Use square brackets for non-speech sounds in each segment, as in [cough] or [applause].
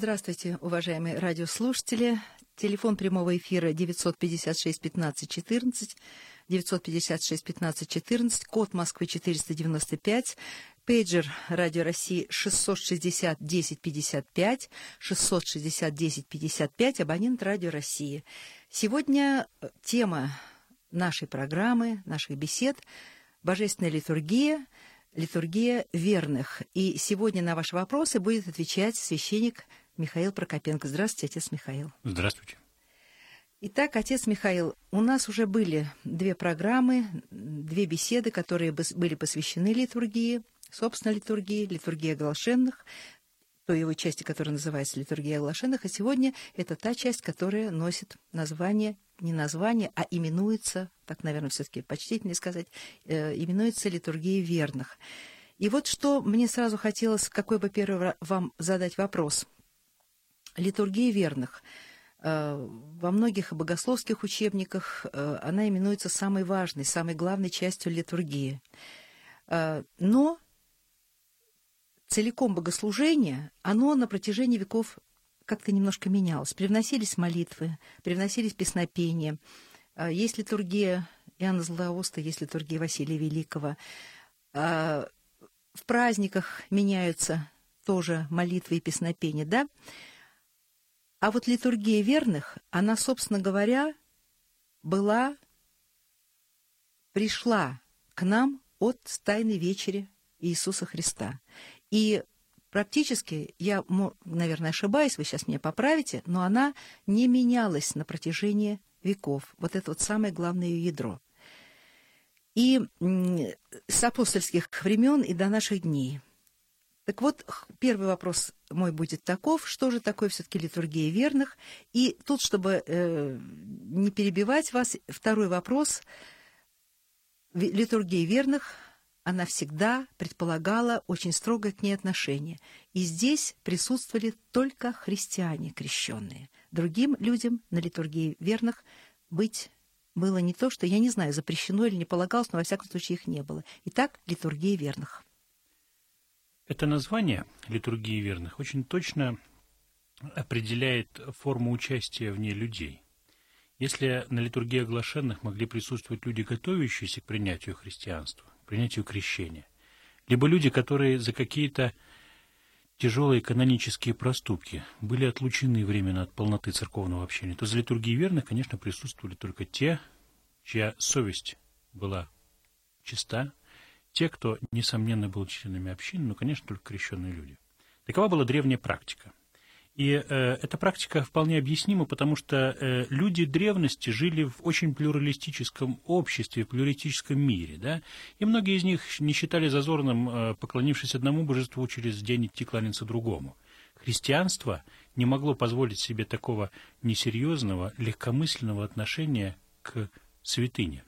Здравствуйте, уважаемые радиослушатели. Телефон прямого эфира 956 15 14, 956 15 14, код Москвы 495, пейджер Радио России 660 10 55, 660 10 55, абонент Радио России. Сегодня тема нашей программы, наших бесед – божественная литургия – литургия верных. И сегодня на ваши вопросы будет отвечать священник Михаил Прокопенко. Здравствуйте, отец Михаил. Здравствуйте. Итак, отец Михаил, у нас уже были две программы, две беседы, которые были посвящены литургии, собственно, литургии, литургии оглашенных, той его части, которая называется литургия оглашенных, а сегодня это та часть, которая носит название не название, а именуется, так, наверное, все-таки почтительнее сказать, э, именуется литургией верных. И вот что мне сразу хотелось, какой бы первый вам задать вопрос. Литургия верных. Э, во многих богословских учебниках э, она именуется самой важной, самой главной частью литургии. Э, но целиком богослужение, оно на протяжении веков как-то немножко менялось. Привносились молитвы, привносились песнопения. Есть литургия Иоанна Златоуста, есть литургия Василия Великого. В праздниках меняются тоже молитвы и песнопения, да? А вот литургия верных, она, собственно говоря, была, пришла к нам от Тайной Вечери Иисуса Христа. И практически, я, наверное, ошибаюсь, вы сейчас меня поправите, но она не менялась на протяжении веков. Вот это вот самое главное ее ядро. И с апостольских времен и до наших дней. Так вот, первый вопрос мой будет таков, что же такое все-таки литургия верных? И тут, чтобы э, не перебивать вас, второй вопрос. Литургия верных – она всегда предполагала очень строго к ней отношение. И здесь присутствовали только христиане крещенные. Другим людям на литургии верных быть было не то, что, я не знаю, запрещено или не полагалось, но во всяком случае их не было. Итак, литургия верных. Это название литургии верных очень точно определяет форму участия в ней людей. Если на литургии оглашенных могли присутствовать люди, готовящиеся к принятию христианства, принятию крещения, либо люди, которые за какие-то тяжелые канонические проступки были отлучены временно от полноты церковного общения, то за литургией верных, конечно, присутствовали только те, чья совесть была чиста, те, кто, несомненно, был членами общины, но, конечно, только крещенные люди. Такова была древняя практика. И э, эта практика вполне объяснима, потому что э, люди древности жили в очень плюралистическом обществе, в плюралистическом мире, да, и многие из них не считали зазорным, э, поклонившись одному божеству, через день идти кланяться другому. Христианство не могло позволить себе такого несерьезного, легкомысленного отношения к святыне.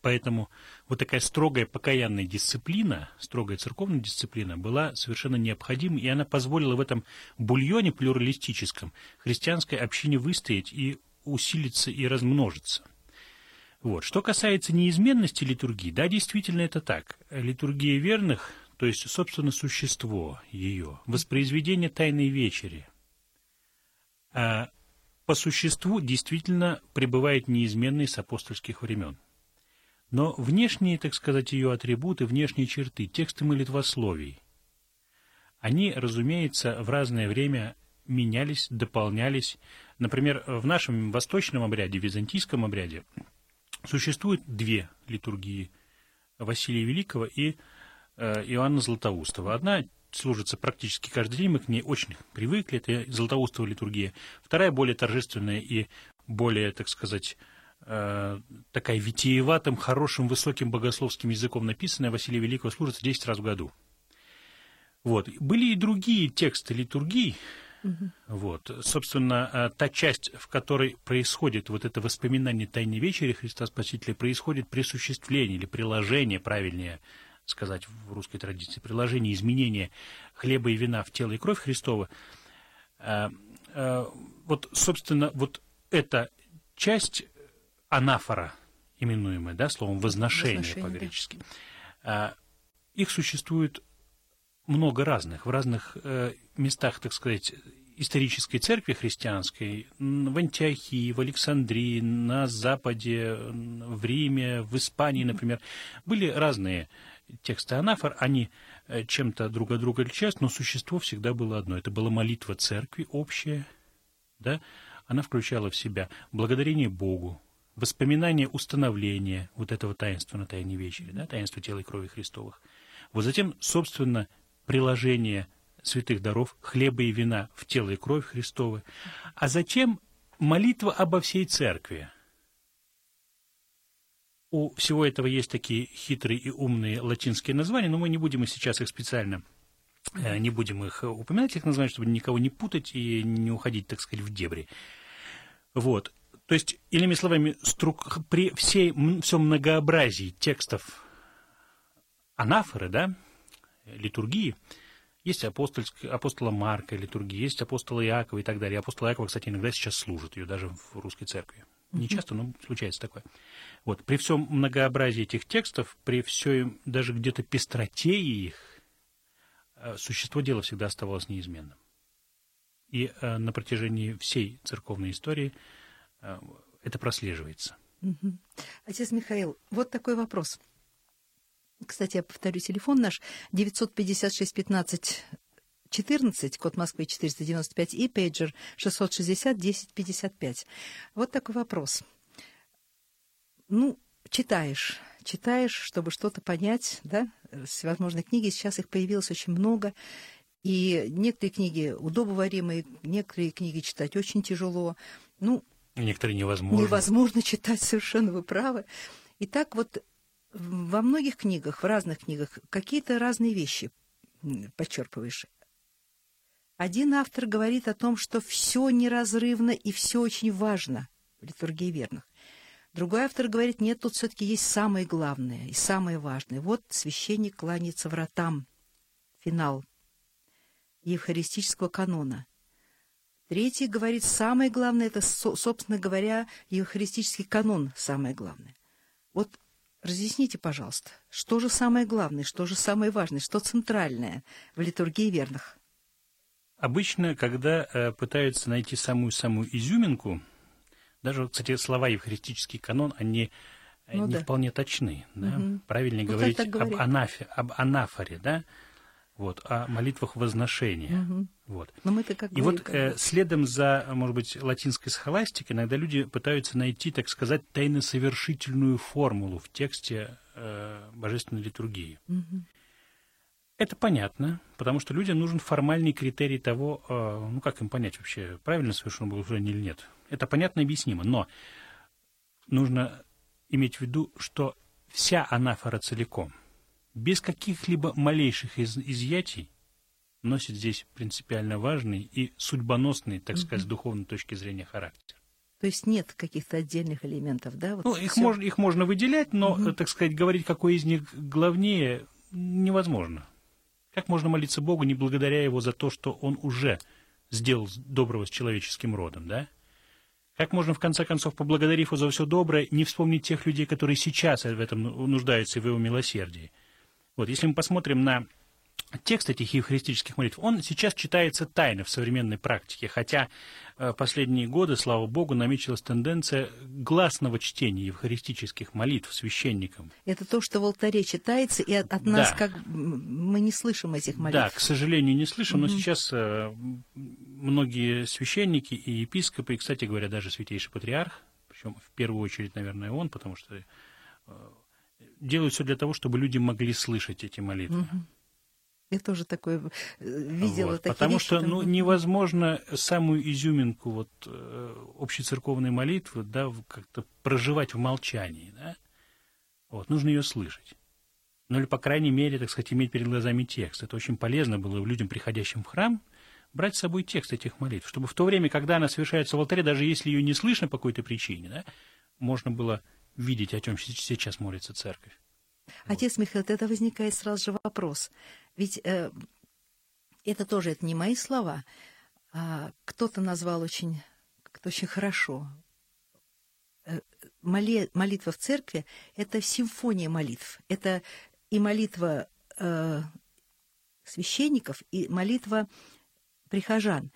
Поэтому вот такая строгая покаянная дисциплина, строгая церковная дисциплина была совершенно необходима, и она позволила в этом бульоне плюралистическом христианской общине выстоять и усилиться и размножиться. Вот. Что касается неизменности литургии, да, действительно это так. Литургия верных, то есть, собственно, существо ее, воспроизведение Тайной Вечери, а по существу действительно пребывает неизменной с апостольских времен. Но внешние, так сказать, ее атрибуты, внешние черты, тексты молитвословий, они, разумеется, в разное время менялись, дополнялись. Например, в нашем восточном обряде, византийском обряде, существует две литургии Василия Великого и э, Иоанна Златоустова. Одна служится практически каждый день, мы к ней очень привыкли, это Златоустова литургия. Вторая более торжественная и более, так сказать, такая витиеватым, хорошим, высоким богословским языком написанная Василия Великого служится 10 раз в году. Вот. Были и другие тексты литургии, угу. вот. Собственно, э, та часть, в которой происходит вот это воспоминание Тайной Вечери Христа Спасителя, происходит присуществление или приложение, правильнее сказать в русской традиции, приложение изменения хлеба и вина в тело и кровь Христова. Э, вот, собственно, вот эта часть анафора, именуемая, да, словом возношение, возношение по-гречески. Да. Их существует много разных, в разных э, местах, так сказать, исторической церкви христианской в Антиохии, в Александрии, на Западе, в Риме, в Испании, например, были разные тексты анафор, они э, чем-то друг от друга отличаются, но существо всегда было одно. Это была молитва церкви общая, да? она включала в себя благодарение Богу, воспоминание установления вот этого таинства на Тайной вечере, да, таинства тела и крови Христовых. Вот затем, собственно, приложение святых даров, хлеба и вина в тело и кровь Христовы, а затем молитва обо всей церкви. У всего этого есть такие хитрые и умные латинские названия, но мы не будем сейчас их специально э, не будем их упоминать, их названия, чтобы никого не путать и не уходить, так сказать, в дебри. Вот. То есть, иными словами, струк... при всей, всем многообразии текстов анафоры, да, литургии, есть апостольск... апостола Марка литургия, есть апостола Иакова и так далее. Апостол Иакова, кстати, иногда сейчас служит ее даже в русской церкви. Не часто, но случается такое. Вот. При всем многообразии этих текстов, при всей даже где-то пестроте их, э, существо дела всегда оставалось неизменным. И э, на протяжении всей церковной истории это прослеживается. Угу. Отец Михаил, вот такой вопрос. Кстати, я повторю телефон наш 956 15 14, код Москвы 495 и пейджер 660 1055. Вот такой вопрос. Ну, читаешь, читаешь, чтобы что-то понять, да, всевозможные книги, сейчас их появилось очень много, и некоторые книги удобоваримые, некоторые книги читать очень тяжело. Ну, некоторые невозможно. Невозможно читать, [laughs] совершенно вы правы. И так вот во многих книгах, в разных книгах, какие-то разные вещи подчерпываешь. Один автор говорит о том, что все неразрывно и все очень важно в литургии верных. Другой автор говорит, нет, тут все-таки есть самое главное и самое важное. Вот священник кланяется вратам. Финал евхаристического канона. Третий говорит, самое главное, это, собственно говоря, евхаристический канон самое главное. Вот разъясните, пожалуйста, что же самое главное, что же самое важное, что центральное в литургии верных? Обычно, когда э, пытаются найти самую-самую изюминку, даже, кстати, слова евхаристический канон, они э, ну, не да. вполне точны. Да? Угу. Правильнее ну, говорить об, анафе, об анафоре, да? Вот, о молитвах возношения. Угу. Вот. Но мы как И вот э, следом за, может быть, латинской схоластикой иногда люди пытаются найти, так сказать, тайносовершительную формулу в тексте э, божественной литургии. Угу. Это понятно, потому что людям нужен формальный критерий того, э, ну как им понять вообще, правильно совершено богослужение или нет. Это понятно и объяснимо, но нужно иметь в виду, что вся анафора целиком – без каких-либо малейших из изъятий носит здесь принципиально важный и судьбоносный, так сказать, с духовной точки зрения характер. То есть нет каких-то отдельных элементов, да? Вот ну, их можно, их можно выделять, но, угу. так сказать, говорить, какой из них главнее, невозможно. Как можно молиться Богу, не благодаря Его за то, что Он уже сделал доброго с человеческим родом, да? Как можно, в конце концов, поблагодарив Его за все доброе, не вспомнить тех людей, которые сейчас в этом нуждаются в Его милосердии? Вот, если мы посмотрим на текст этих евхаристических молитв, он сейчас читается тайно в современной практике, хотя э, последние годы, слава богу, намечилась тенденция гласного чтения евхаристических молитв священникам. Это то, что в алтаре читается, и от, от нас да. как мы не слышим этих молитв. Да, к сожалению, не слышим, угу. но сейчас э, многие священники и епископы, и, кстати говоря, даже святейший патриарх, причем в первую очередь, наверное, он, потому что э, делают все для того, чтобы люди могли слышать эти молитвы. Я тоже такое э, видела. Вот, такие потому вещи, что там... ну, невозможно самую изюминку вот, э, общецерковной молитвы да, как-то проживать в молчании. Да? Вот, нужно ее слышать. Ну или, по крайней мере, так сказать, иметь перед глазами текст. Это очень полезно было людям, приходящим в храм, брать с собой текст этих молитв, чтобы в то время, когда она совершается в алтаре, даже если ее не слышно по какой-то причине, да, можно было видеть, о чем сейчас молится церковь. Отец Михаил, тогда возникает сразу же вопрос. Ведь э, это тоже это не мои слова. А кто-то назвал очень, как-то очень хорошо. Э, моли, молитва в церкви – это симфония молитв. Это и молитва э, священников, и молитва прихожан.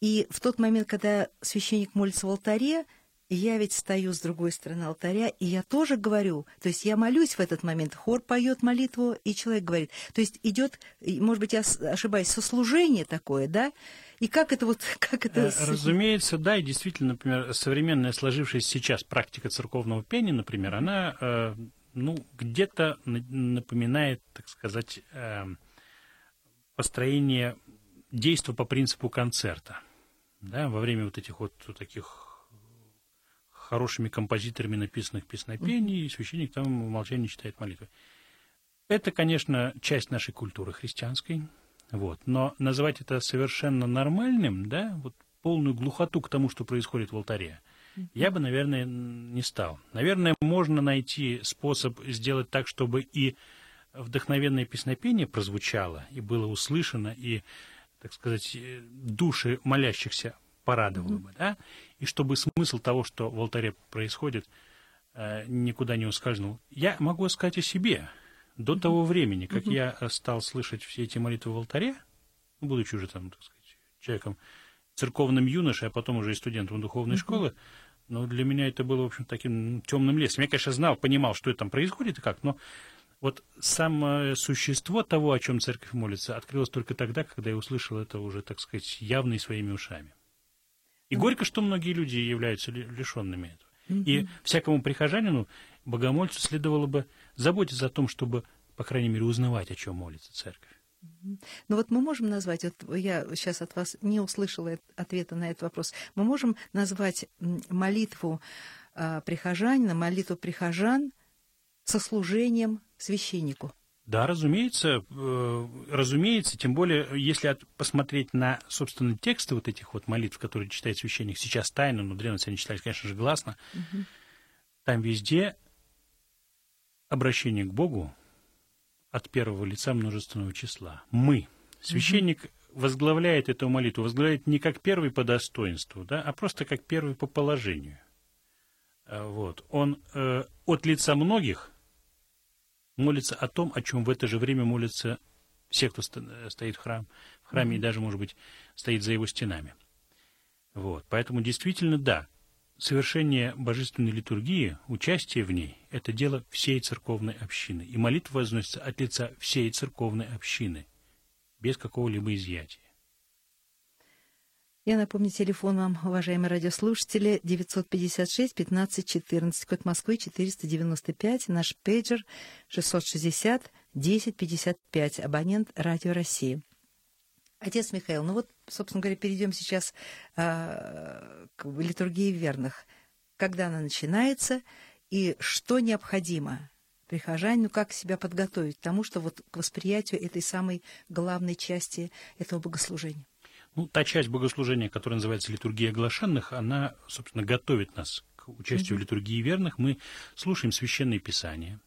И в тот момент, когда священник молится в алтаре, я ведь стою с другой стороны алтаря, и я тоже говорю, то есть я молюсь в этот момент, хор поет молитву, и человек говорит. То есть идет, может быть, я ошибаюсь, сослужение такое, да? И как это вот, [laughs] как это... Э, разумеется, да, и действительно, например, современная сложившаяся сейчас практика церковного пения, например, она, э, ну, где-то напоминает, так сказать, э, построение действия по принципу концерта, да, во время вот этих вот таких хорошими композиторами написанных песнопений, и священник там в молчании читает молитвы. Это, конечно, часть нашей культуры христианской, вот, но называть это совершенно нормальным, да, вот полную глухоту к тому, что происходит в алтаре, я бы, наверное, не стал. Наверное, можно найти способ сделать так, чтобы и вдохновенное песнопение прозвучало, и было услышано, и, так сказать, души молящихся порадовало бы, да, и чтобы смысл того, что в алтаре происходит, э, никуда не ускользнул. Я могу сказать о себе. До того времени, как я стал слышать все эти молитвы в алтаре, ну, будучи уже там, так сказать, человеком, церковным юношей, а потом уже и студентом духовной школы, но для меня это было, в общем, таким темным лесом. Я, конечно, знал, понимал, что это там происходит и как, но вот самое существо того, о чем церковь молится, открылось только тогда, когда я услышал это уже, так сказать, явно и своими ушами. И горько, что многие люди являются лишенными этого. И всякому прихожанину, богомольцу, следовало бы заботиться о том, чтобы, по крайней мере, узнавать, о чем молится церковь. Ну вот мы можем назвать, вот я сейчас от вас не услышала ответа на этот вопрос, мы можем назвать молитву э, прихожанина, молитву прихожан со служением священнику. Да, разумеется, э, разумеется, тем более, если посмотреть на, собственно, тексты вот этих вот молитв, которые читает священник, сейчас тайно, но древности они читались, конечно же, гласно, угу. там везде обращение к Богу от первого лица множественного числа. Мы. Священник угу. возглавляет эту молитву, возглавляет не как первый по достоинству, да, а просто как первый по положению. Э, вот. Он э, от лица многих молится о том, о чем в это же время молятся все, кто стоит в, храм, в храме mm-hmm. и даже, может быть, стоит за его стенами. Вот. Поэтому действительно, да, совершение божественной литургии, участие в ней – это дело всей церковной общины. И молитва возносится от лица всей церковной общины, без какого-либо изъятия. Я напомню, телефон вам, уважаемые радиослушатели, 956-15-14, код Москвы 495, наш пейджер 660-1055, абонент Радио России. Отец Михаил, ну вот, собственно говоря, перейдем сейчас э, к литургии верных. Когда она начинается и что необходимо прихожанину, как себя подготовить к тому, что вот к восприятию этой самой главной части этого богослужения? Ну, та часть богослужения, которая называется литургия оглашенных, она, собственно, готовит нас к участию mm-hmm. в литургии верных. Мы слушаем священные писания,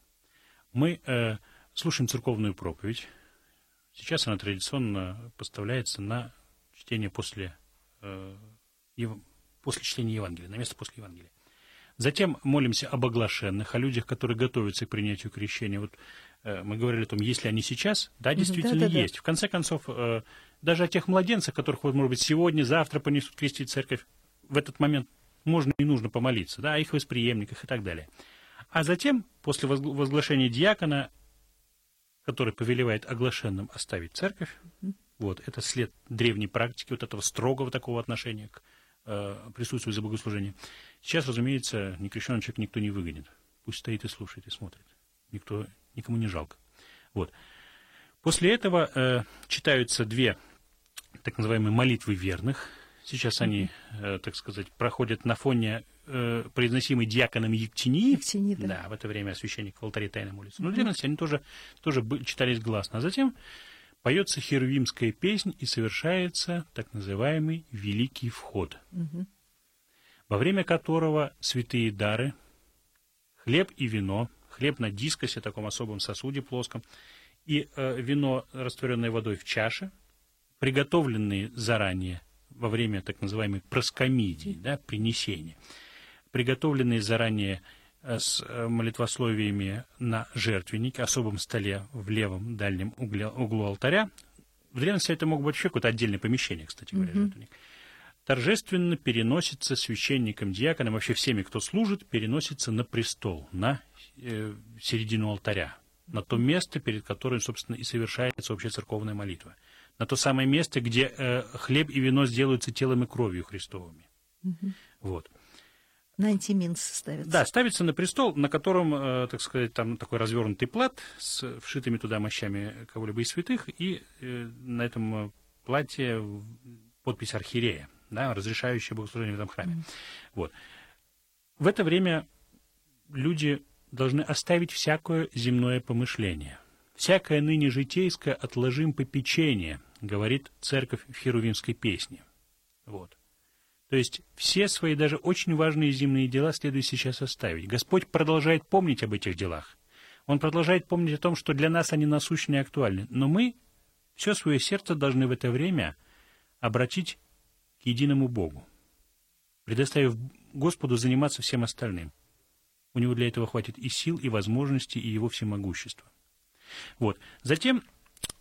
мы э, слушаем церковную проповедь. Сейчас она традиционно поставляется на чтение после, э, ев... после чтения Евангелия, на место после Евангелия. Затем молимся об оглашенных, о людях, которые готовятся к принятию крещения. Вот э, мы говорили о том, если они сейчас, да, действительно да, да, есть. Да. В конце концов, э, даже о тех младенцах, которых, может быть, сегодня, завтра понесут крестить церковь, в этот момент можно и нужно помолиться, да, о их восприемниках и так далее. А затем, после возглашения диакона, который повелевает оглашенным оставить церковь, вот, это след древней практики, вот этого строгого такого отношения к э, присутствию за богослужение. Сейчас, разумеется, некрещенный человек никто не выгонит. Пусть стоит и слушает, и смотрит. Никто, никому не жалко. Вот. После этого э, читаются две так называемые молитвы верных. Сейчас они, э, так сказать, проходят на фоне э, произносимой диаконом Ектинии. Ектини, да. да, в это время священник в алтаре тайно молится. Но в древности они тоже, тоже читались гласно. А затем поется херувимская песнь и совершается так называемый Великий Вход, угу. во время которого святые дары, хлеб и вино, хлеб на дискосе, таком особом сосуде плоском, и э, вино, растворенное водой в чаше, приготовленные заранее во время так называемой проскомидии, да, принесения, приготовленные заранее э, с э, молитвословиями на жертвеннике, особом столе в левом дальнем угле, углу алтаря. В древности это мог быть вообще какое-то отдельное помещение, кстати говоря, mm-hmm. жертвенник. торжественно переносится священником, диаконом, вообще всеми, кто служит, переносится на престол, на э, середину алтаря, на то место, перед которым, собственно, и совершается общая церковная молитва, на то самое место, где э, хлеб и вино сделаются телом и кровью Христовыми. Угу. Вот. На антиминс ставится. Да, ставится на престол, на котором, э, так сказать, там такой развернутый плат с вшитыми туда мощами кого-либо из святых, и э, на этом платье подпись архиерея да, разрешающее богослужение в этом храме. Mm. Вот. В это время люди должны оставить всякое земное помышление. «Всякое ныне житейское отложим попечение», говорит церковь в Херувимской песне. Вот. То есть все свои даже очень важные земные дела следует сейчас оставить. Господь продолжает помнить об этих делах. Он продолжает помнить о том, что для нас они насущны и актуальны. Но мы все свое сердце должны в это время обратить единому Богу, предоставив Господу заниматься всем остальным. У него для этого хватит и сил, и возможностей, и его всемогущества. Вот. Затем,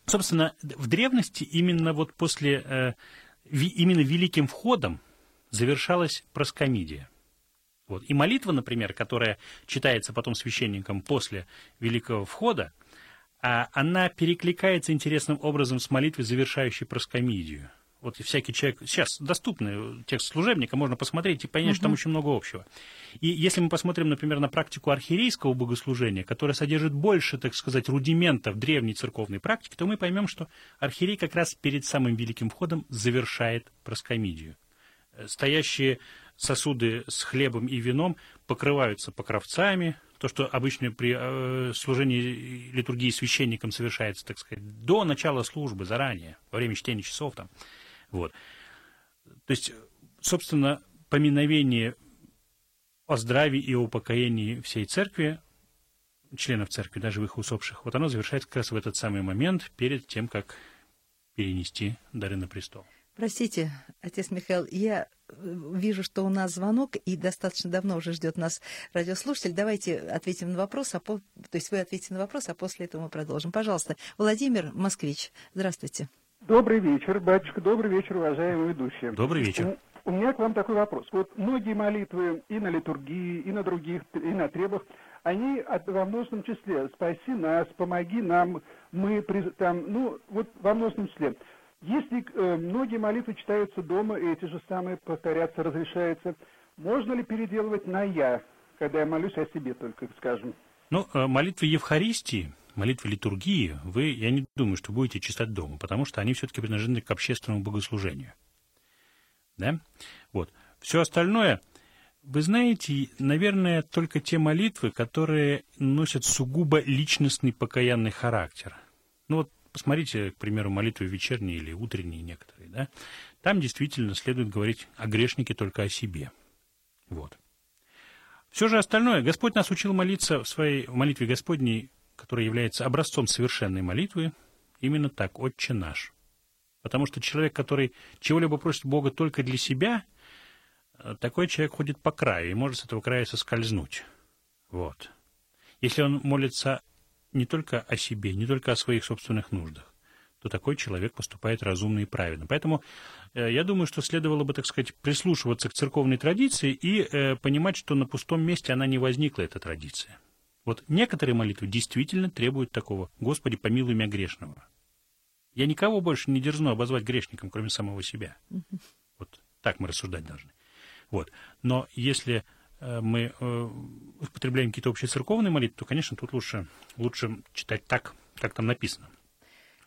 собственно, в древности именно вот после, э, именно великим входом завершалась проскомидия. Вот. И молитва, например, которая читается потом священником после великого входа, а она перекликается интересным образом с молитвой, завершающей проскомидию – вот всякий человек, сейчас доступный текст служебника, можно посмотреть и понять, угу. что там очень много общего. И если мы посмотрим, например, на практику архиерейского богослужения, которая содержит больше, так сказать, рудиментов древней церковной практики, то мы поймем, что архиерей как раз перед самым великим входом завершает проскомидию. Э, стоящие сосуды с хлебом и вином покрываются покровцами, то, что обычно при э, служении литургии священником совершается, так сказать, до начала службы, заранее, во время чтения часов там, вот. То есть, собственно, поминовение о здравии и о упокоении всей церкви, членов церкви, даже их усопших, вот оно завершается как раз в этот самый момент перед тем, как перенести дары на престол. Простите, отец Михаил, я э, вижу, что у нас звонок, и достаточно давно уже ждет нас радиослушатель. Давайте ответим на вопрос, а по... то есть вы ответите на вопрос, а после этого мы продолжим. Пожалуйста, Владимир Москвич, здравствуйте. Добрый вечер, батюшка, добрый вечер, уважаемые ведущие. Добрый вечер. У, у меня к вам такой вопрос. Вот многие молитвы и на литургии, и на других, и на требах, они от, во множественном числе «спаси нас», «помоги нам», «мы», там, ну, вот во множественном числе. Если э, многие молитвы читаются дома, и эти же самые повторяться разрешается, можно ли переделывать на «я», когда я молюсь о себе только, скажем? Ну, э, молитвы Евхаристии – молитвы литургии вы, я не думаю, что будете читать дома, потому что они все-таки принадлежны к общественному богослужению. Да? Вот. Все остальное, вы знаете, наверное, только те молитвы, которые носят сугубо личностный покаянный характер. Ну вот посмотрите, к примеру, молитвы вечерние или утренние некоторые, да? Там действительно следует говорить о грешнике только о себе. Вот. Все же остальное, Господь нас учил молиться в своей в молитве Господней который является образцом совершенной молитвы, именно так, «Отче наш». Потому что человек, который чего-либо просит Бога только для себя, такой человек ходит по краю и может с этого края соскользнуть. Вот. Если он молится не только о себе, не только о своих собственных нуждах, то такой человек поступает разумно и правильно. Поэтому э, я думаю, что следовало бы, так сказать, прислушиваться к церковной традиции и э, понимать, что на пустом месте она не возникла, эта традиция. Вот некоторые молитвы действительно требуют такого. Господи, помилуй меня грешного. Я никого больше не дерзну обозвать грешником, кроме самого себя. Вот так мы рассуждать должны. Вот. Но если э, мы э, употребляем какие-то общие церковные молитвы, то, конечно, тут лучше, лучше читать так, как там написано.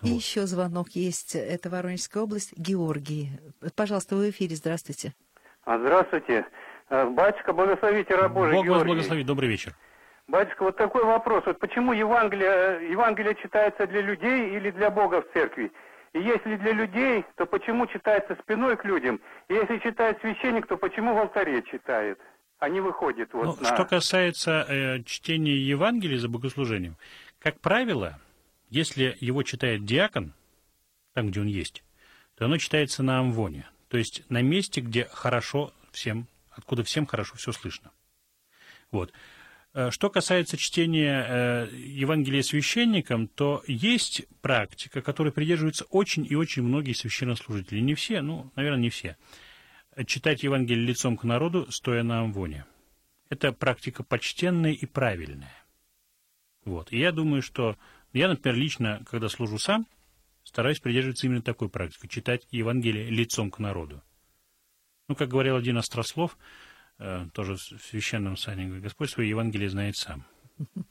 И вот. еще звонок есть. Это Воронежская область. Георгий. Пожалуйста, вы в эфире. Здравствуйте. А, здравствуйте. Э, батюшка, благословите раб Божий Бог вас благословит. Добрый вечер. Батюшка, вот такой вопрос. Вот почему Евангелие, Евангелие читается для людей или для Бога в церкви? И если для людей, то почему читается спиной к людям? И если читает священник, то почему в алтаре читает? А не выходит вот ну, на... Что касается э, чтения Евангелия за богослужением, как правило, если его читает диакон, там, где он есть, то оно читается на амвоне, то есть на месте, где хорошо всем, откуда всем хорошо все слышно. Вот. Э, что касается чтения э, Евангелия священникам, то есть практика, которой придерживаются очень и очень многие священнослужители. Не все, ну, наверное, не все. читать Евангелие лицом к народу, стоя на амвоне. Это практика почтенная и правильная. Вот. И я думаю, что я, например, лично, когда служу сам, стараюсь придерживаться именно такой практики, читать Евангелие лицом к народу. Ну, как говорил один острослов, тоже в священном сане, Господь свое Евангелие знает сам. [laughs]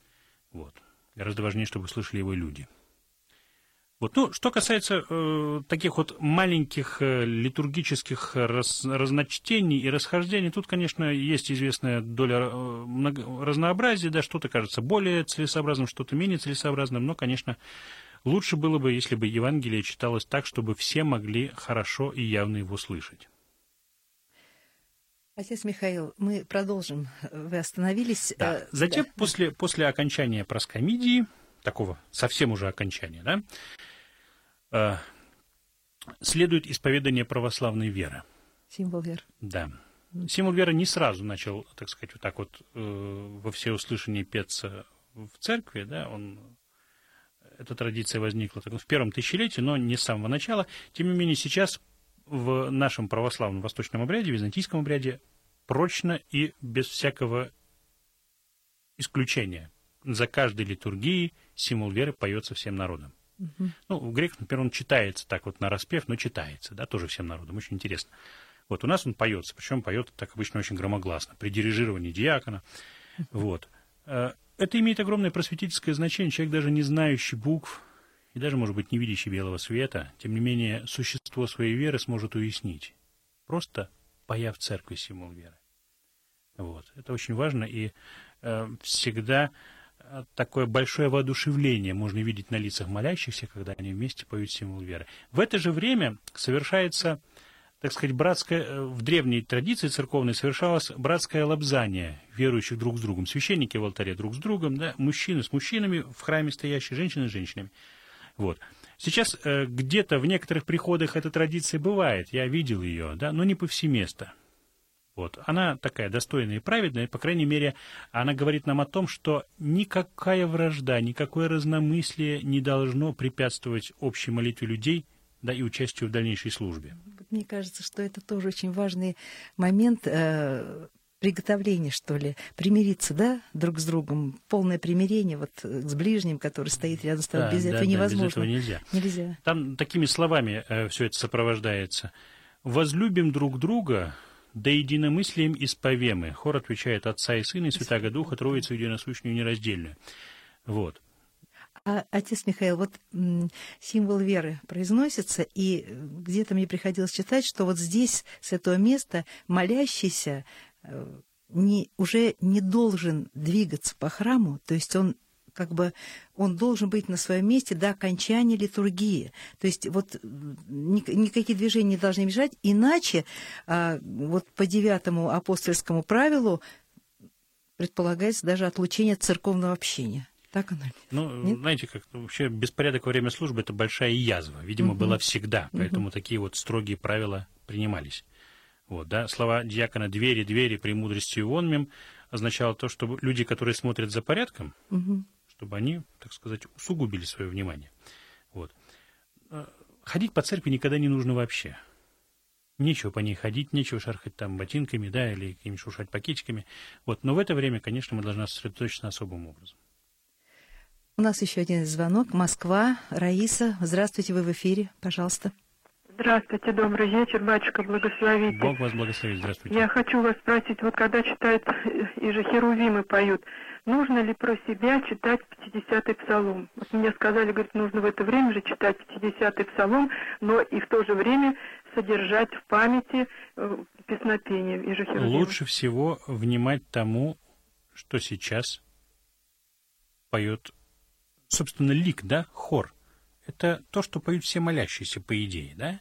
Вот. Гораздо важнее, чтобы слышали его люди. Вот. Ну, что касается э, таких вот маленьких э, литургических раз, разночтений и расхождений, тут, конечно, есть известная доля э, много, разнообразия, да, что-то кажется более целесообразным, что-то менее целесообразным, но, конечно, лучше было бы, если бы Евангелие читалось так, чтобы все могли хорошо и явно его слышать. Отец Михаил, мы продолжим. Вы остановились. Да. Э, Затем, да. После, после окончания проскомидии, такого совсем уже окончания, да, э, следует исповедание православной веры. Символ веры. Да. Символ веры не сразу начал, так сказать, вот так вот э, во всеуслышание петься в церкви, да, он эта традиция возникла так, в первом тысячелетии, но не с самого начала. Тем не менее, сейчас в нашем православном восточном обряде, византийском обряде, прочно и без всякого исключения. За каждой литургией символ веры поется всем народом. Угу. Ну, в греках, например, он читается так вот на распев, но читается, да, тоже всем народом, очень интересно. Вот у нас он поется, причем поет так обычно очень громогласно, при дирижировании диакона. [laughs] Вот. Э, это имеет огромное просветительское значение. Человек, даже не знающий букв, и даже, может быть, не видящий белого света, тем не менее, существо своей веры сможет уяснить, просто появ церкви символ веры. Вот. Это очень важно, и э, всегда э, такое большое воодушевление можно видеть на лицах молящихся, когда они вместе поют символ веры. В это же время совершается, так сказать, братское, э, в древней традиции церковной совершалось братское лобзание верующих друг с другом. Священники в алтаре друг с другом, да, мужчины с мужчинами, в храме стоящие, женщины с женщинами. Вот. Сейчас э, где-то в некоторых приходах эта традиция бывает, я видел ее, да, но не повсеместно. Вот. Она такая достойная и праведная, по крайней мере, она говорит нам о том, что никакая вражда, никакое разномыслие не должно препятствовать общей молитве людей, да, и участию в дальнейшей службе. Мне кажется, что это тоже очень важный момент э, приготовление, что ли, примириться, да, друг с другом, полное примирение вот с ближним, который стоит рядом с тобой. Да, без да, этого да, невозможно. Без этого нельзя. Нельзя. Там такими словами э, все это сопровождается. «Возлюбим друг друга, да единомыслием исповемы». Хор отвечает «Отца и Сына и Святаго Духа, Троицу единосущную и нераздельную». Вот. А, отец Михаил, вот символ веры произносится, и где-то мне приходилось читать, что вот здесь, с этого места, молящийся не, уже не должен двигаться по храму, то есть он как бы он должен быть на своем месте до окончания литургии. То есть вот никакие движения не должны мешать, иначе а, вот по девятому апостольскому правилу предполагается даже отлучение церковного общения. Так оно? Ну, Нет? знаете, как вообще беспорядок во время службы это большая язва. Видимо, угу. была всегда, поэтому угу. такие вот строгие правила принимались. Вот, да, слова диакона «двери, двери, премудростью вонмем» означало то, что люди, которые смотрят за порядком, угу. чтобы они, так сказать, усугубили свое внимание. Вот. А, ходить по церкви никогда не нужно вообще. Нечего по ней ходить, нечего шархать там ботинками, да, или какими-нибудь шуршать пакетиками. Вот. Но в это время, конечно, мы должны сосредоточиться особым образом. У нас еще один звонок. Москва. Раиса, здравствуйте, вы в эфире. Пожалуйста. Здравствуйте, добрый вечер, батюшка, благословите. Бог вас благословит, здравствуйте. Я хочу вас спросить, вот когда читают, и же херувимы поют, нужно ли про себя читать 50-й псалом? Вот мне сказали, говорит, нужно в это время же читать 50-й псалом, но и в то же время содержать в памяти э, песнопение и же херувимы. Лучше всего внимать тому, что сейчас поет, собственно, лик, да, хор это то, что поют все молящиеся, по идее, да?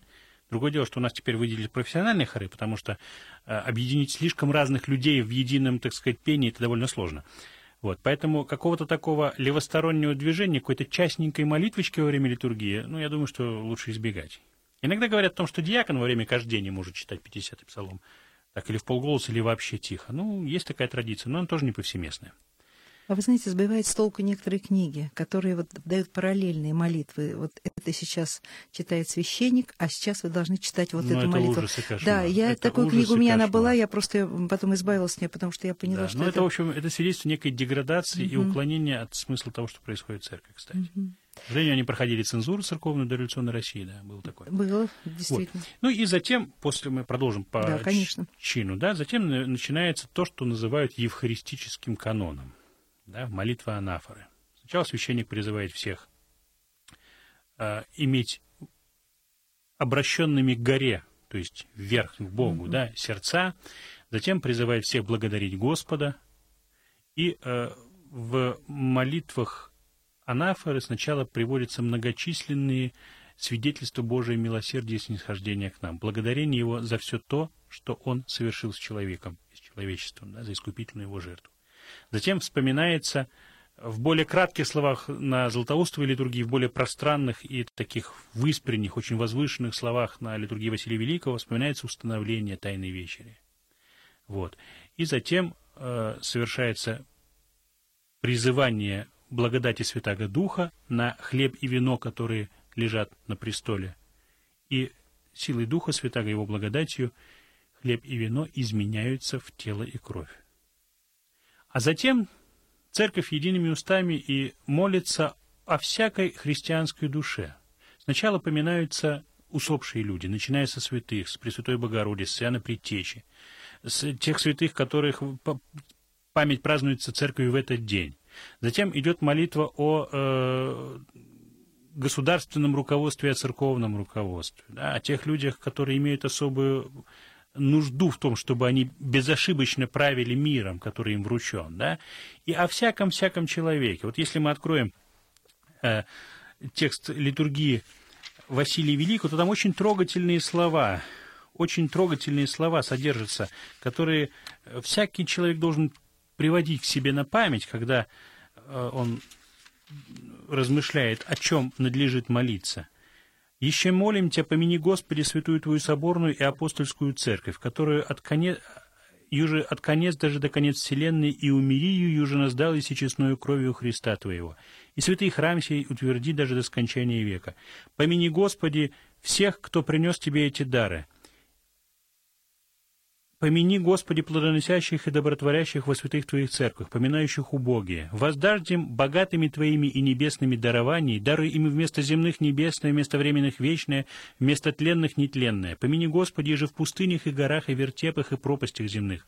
Другое дело, что у нас теперь выделили профессиональные хоры, потому что э, объединить слишком разных людей в едином, так сказать, пении это довольно сложно. Вот, поэтому какого-то такого левостороннего движения, какой-то частненькой молитвочки во время литургии, ну, я думаю, что лучше избегать. Иногда говорят о том, что диакон во время кождения может читать 50-й псалом, так или в полголоса, или вообще тихо. Ну, есть такая традиция, но она тоже не повсеместная. А вы знаете, сбивает с толку некоторые книги, которые вот дают параллельные молитвы. Вот это сейчас читает священник, а сейчас вы должны читать вот ну, эту это молитву. Ужас и кошмар. Да, я это такую книгу у меня она была, я просто потом избавилась от нее, потому что я поняла, да. что ну, это... это, в общем, это свидетельство некой деградации Мгм. и уклонения от смысла того, что происходит в церкви, кстати. Мгм. К сожалению, они проходили цензуру церковную до революционной России, да, было такое. Было, действительно. Ну и затем, после мы продолжим по Да, конечно. чину, да, затем на- начинается то, что называют евхаристическим каноном, да, молитва анафоры. Сначала священник призывает всех э, иметь обращенными к горе, то есть вверх, к Богу, да, сердца, затем призывает всех благодарить Господа, и э, в молитвах анафоры сначала приводятся многочисленные свидетельства Божия милосердия и снисхождения к нам, благодарение Его за все то, что Он совершил с человеком, с человечеством, да, за искупительную Его жертву. Затем вспоминается в более кратких словах на златоустовой литургии, в более пространных и таких выспренних, очень возвышенных словах на литургии Василия Великого вспоминается установление Тайной Вечери. Вот. И затем э, совершается призывание благодати Святаго Духа на хлеб и вино, которые лежат на престоле. И силой Духа Святаго, Его благодатью, хлеб и вино изменяются в тело и кровь. А затем церковь едиными устами и молится о всякой христианской душе. Сначала поминаются усопшие люди, начиная со святых, с Пресвятой Богородицы, с Иоанна Предтечи, с тех святых, которых память празднуется церковью в этот день. Затем идет молитва о э, государственном руководстве о церковном руководстве, да, о тех людях, которые имеют особую нужду в том, чтобы они безошибочно правили миром, который им вручен, да, и о всяком-всяком человеке. Вот если мы откроем э, текст литургии Василия Великого, то там очень трогательные слова, очень трогательные слова содержатся, которые э, всякий человек должен приводить к себе на память, когда э, он размышляет, о чем надлежит молиться. «Еще молим Тебя, помяни, Господи, святую Твою соборную и апостольскую церковь, которую от конец, юже от конец даже до конец вселенной, и умири ее, юже наздал и честную кровью Христа Твоего. И святый храм сей утверди даже до скончания века. Помяни, Господи, всех, кто принес Тебе эти дары». Помяни, Господи, плодоносящих и добротворящих во святых Твоих церквах, поминающих убогие. Воздашь им богатыми Твоими и небесными дарований, даруй им вместо земных небесное, вместо временных вечное, вместо тленных нетленное. Помяни, Господи, же в пустынях и горах, и вертепах, и пропастях земных.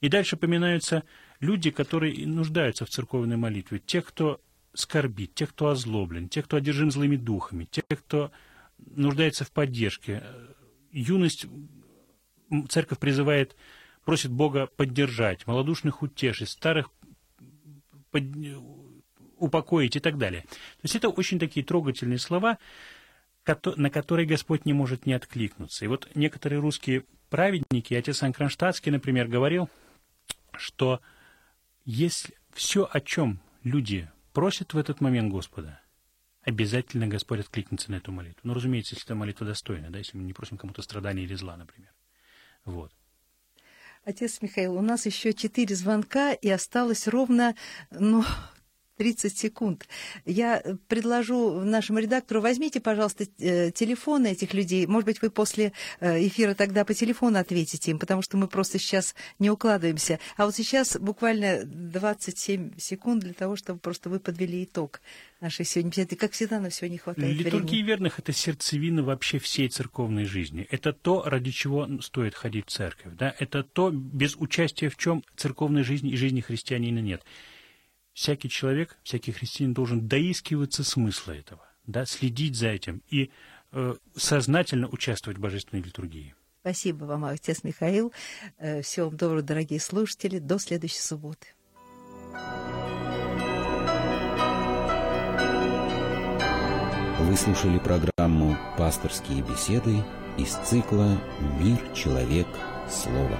И дальше поминаются люди, которые нуждаются в церковной молитве. Те, кто скорбит, те, кто озлоблен, те, кто одержим злыми духами, те, кто нуждается в поддержке. Юность церковь призывает, просит Бога поддержать, малодушных утешить, старых под... упокоить и так далее. То есть это очень такие трогательные слова, на которые Господь не может не откликнуться. И вот некоторые русские праведники, отец Анкронштадтский, например, говорил, что если все, о чем люди просят в этот момент Господа, обязательно Господь откликнется на эту молитву. Ну, разумеется, если эта молитва достойна, да, если мы не просим кому-то страдания или зла, например. Вот. Отец Михаил, у нас еще четыре звонка, и осталось ровно, ну, 30 секунд. Я предложу нашему редактору, возьмите, пожалуйста, телефоны этих людей. Может быть, вы после эфира тогда по телефону ответите им, потому что мы просто сейчас не укладываемся. А вот сейчас буквально 27 секунд для того, чтобы просто вы подвели итог нашей сегодня беседы. Как всегда, на все не хватает Литургия времени. верных – это сердцевина вообще всей церковной жизни. Это то, ради чего стоит ходить в церковь. Да? Это то, без участия в чем церковной жизни и жизни христианина нет всякий человек, всякий христианин должен доискиваться смысла этого, да, следить за этим и э, сознательно участвовать в божественной литургии. Спасибо вам, отец Михаил. Всего вам доброго, дорогие слушатели. До следующей субботы. Вы слушали программу «Пасторские беседы» из цикла «Мир, человек, слово».